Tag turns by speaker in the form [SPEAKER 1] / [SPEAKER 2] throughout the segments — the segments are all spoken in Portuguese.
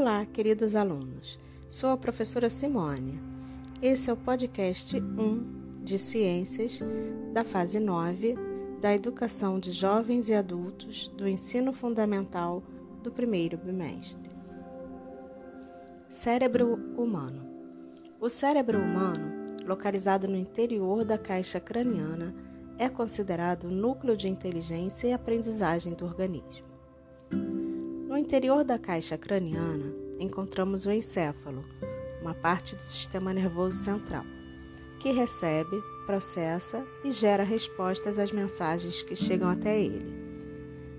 [SPEAKER 1] Olá, queridos alunos. Sou a professora Simone. Esse é o podcast 1 de Ciências da fase 9 da Educação de Jovens e Adultos do Ensino Fundamental do primeiro bimestre. Cérebro humano. O cérebro humano, localizado no interior da caixa craniana, é considerado o núcleo de inteligência e aprendizagem do organismo. Interior da caixa craniana, encontramos o encéfalo, uma parte do sistema nervoso central, que recebe, processa e gera respostas às mensagens que chegam até ele.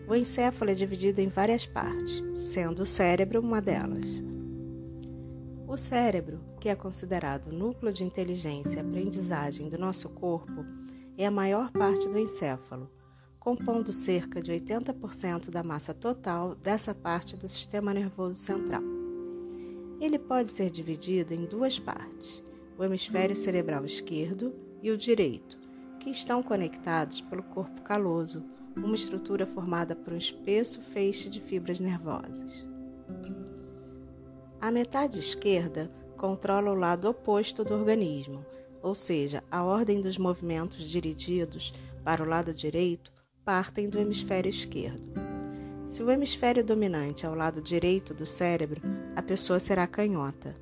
[SPEAKER 1] O encéfalo é dividido em várias partes, sendo o cérebro uma delas. O cérebro, que é considerado o núcleo de inteligência e aprendizagem do nosso corpo, é a maior parte do encéfalo compondo cerca de 80% da massa total dessa parte do sistema nervoso central. Ele pode ser dividido em duas partes, o hemisfério cerebral esquerdo e o direito, que estão conectados pelo corpo caloso, uma estrutura formada por um espesso feixe de fibras nervosas. A metade esquerda controla o lado oposto do organismo, ou seja, a ordem dos movimentos dirigidos para o lado direito partem do hemisfério esquerdo. Se o hemisfério dominante é o lado direito do cérebro, a pessoa será canhota.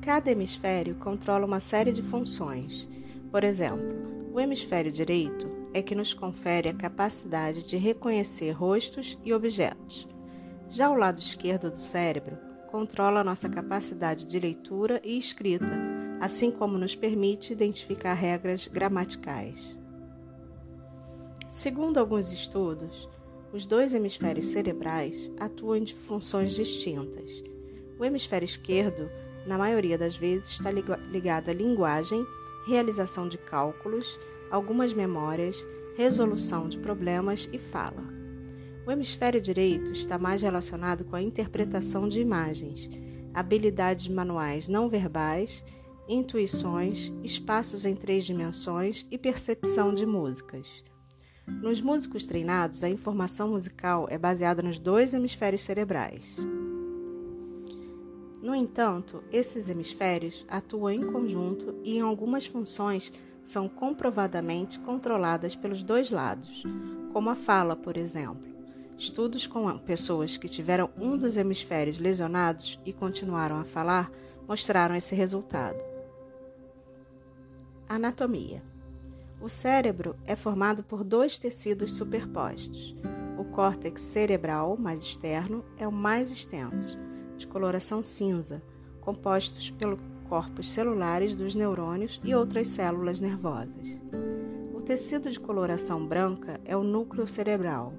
[SPEAKER 1] Cada hemisfério controla uma série de funções. Por exemplo, o hemisfério direito é que nos confere a capacidade de reconhecer rostos e objetos. Já o lado esquerdo do cérebro controla nossa capacidade de leitura e escrita, assim como nos permite identificar regras gramaticais. Segundo alguns estudos, os dois hemisférios cerebrais atuam de funções distintas. O hemisfério esquerdo, na maioria das vezes, está ligado à linguagem, realização de cálculos, algumas memórias, resolução de problemas e fala. O hemisfério direito está mais relacionado com a interpretação de imagens, habilidades manuais não verbais, intuições, espaços em três dimensões e percepção de músicas. Nos músicos treinados, a informação musical é baseada nos dois hemisférios cerebrais. No entanto, esses hemisférios atuam em conjunto e, em algumas funções, são comprovadamente controladas pelos dois lados, como a fala, por exemplo. Estudos com pessoas que tiveram um dos hemisférios lesionados e continuaram a falar mostraram esse resultado. Anatomia. O cérebro é formado por dois tecidos superpostos. O córtex cerebral, mais externo, é o mais extenso, de coloração cinza, compostos pelos corpos celulares dos neurônios e outras células nervosas. O tecido de coloração branca é o núcleo cerebral,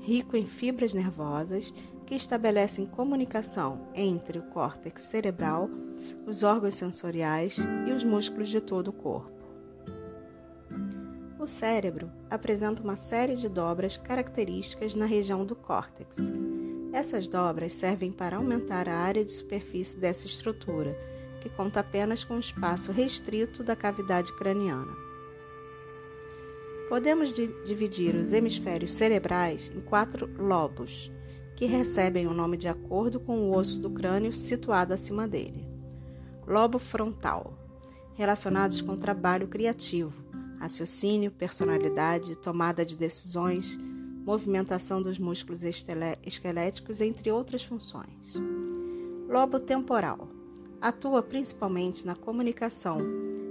[SPEAKER 1] rico em fibras nervosas que estabelecem comunicação entre o córtex cerebral, os órgãos sensoriais e os músculos de todo o corpo. O cérebro apresenta uma série de dobras características na região do córtex. Essas dobras servem para aumentar a área de superfície dessa estrutura, que conta apenas com um espaço restrito da cavidade craniana. Podemos dividir os hemisférios cerebrais em quatro lobos, que recebem o nome de acordo com o osso do crânio situado acima dele. Lobo frontal, relacionados com o trabalho criativo, raciocínio, personalidade, tomada de decisões, movimentação dos músculos esqueléticos, entre outras funções. Lobo temporal atua principalmente na comunicação,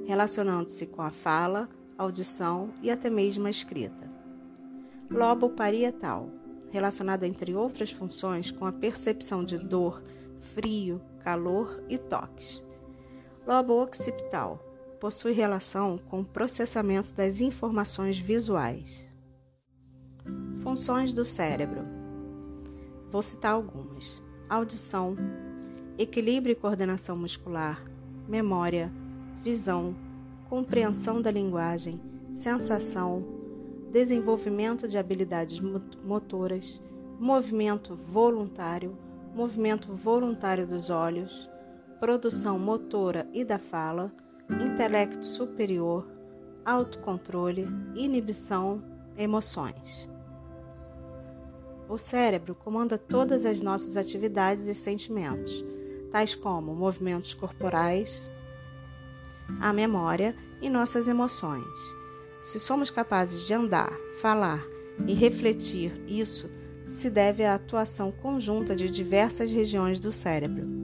[SPEAKER 1] relacionando-se com a fala, audição e até mesmo a escrita. Lobo parietal, relacionado entre outras funções com a percepção de dor, frio, calor e toques. Lobo occipital, possui relação com o processamento das informações visuais. Funções do cérebro. Vou citar algumas: audição, equilíbrio e coordenação muscular, memória, visão, compreensão da linguagem, sensação, desenvolvimento de habilidades motoras, movimento voluntário, movimento voluntário dos olhos, produção motora e da fala intelecto superior, autocontrole, inibição, emoções. O cérebro comanda todas as nossas atividades e sentimentos, tais como movimentos corporais, a memória e nossas emoções. Se somos capazes de andar, falar e refletir, isso se deve à atuação conjunta de diversas regiões do cérebro.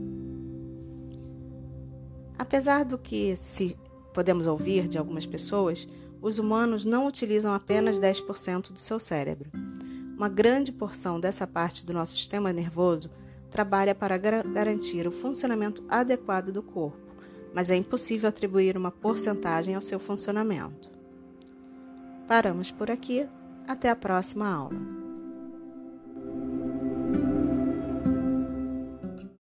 [SPEAKER 1] Apesar do que se podemos ouvir de algumas pessoas, os humanos não utilizam apenas 10% do seu cérebro. Uma grande porção dessa parte do nosso sistema nervoso trabalha para garantir o funcionamento adequado do corpo, mas é impossível atribuir uma porcentagem ao seu funcionamento. Paramos por aqui. Até a próxima aula.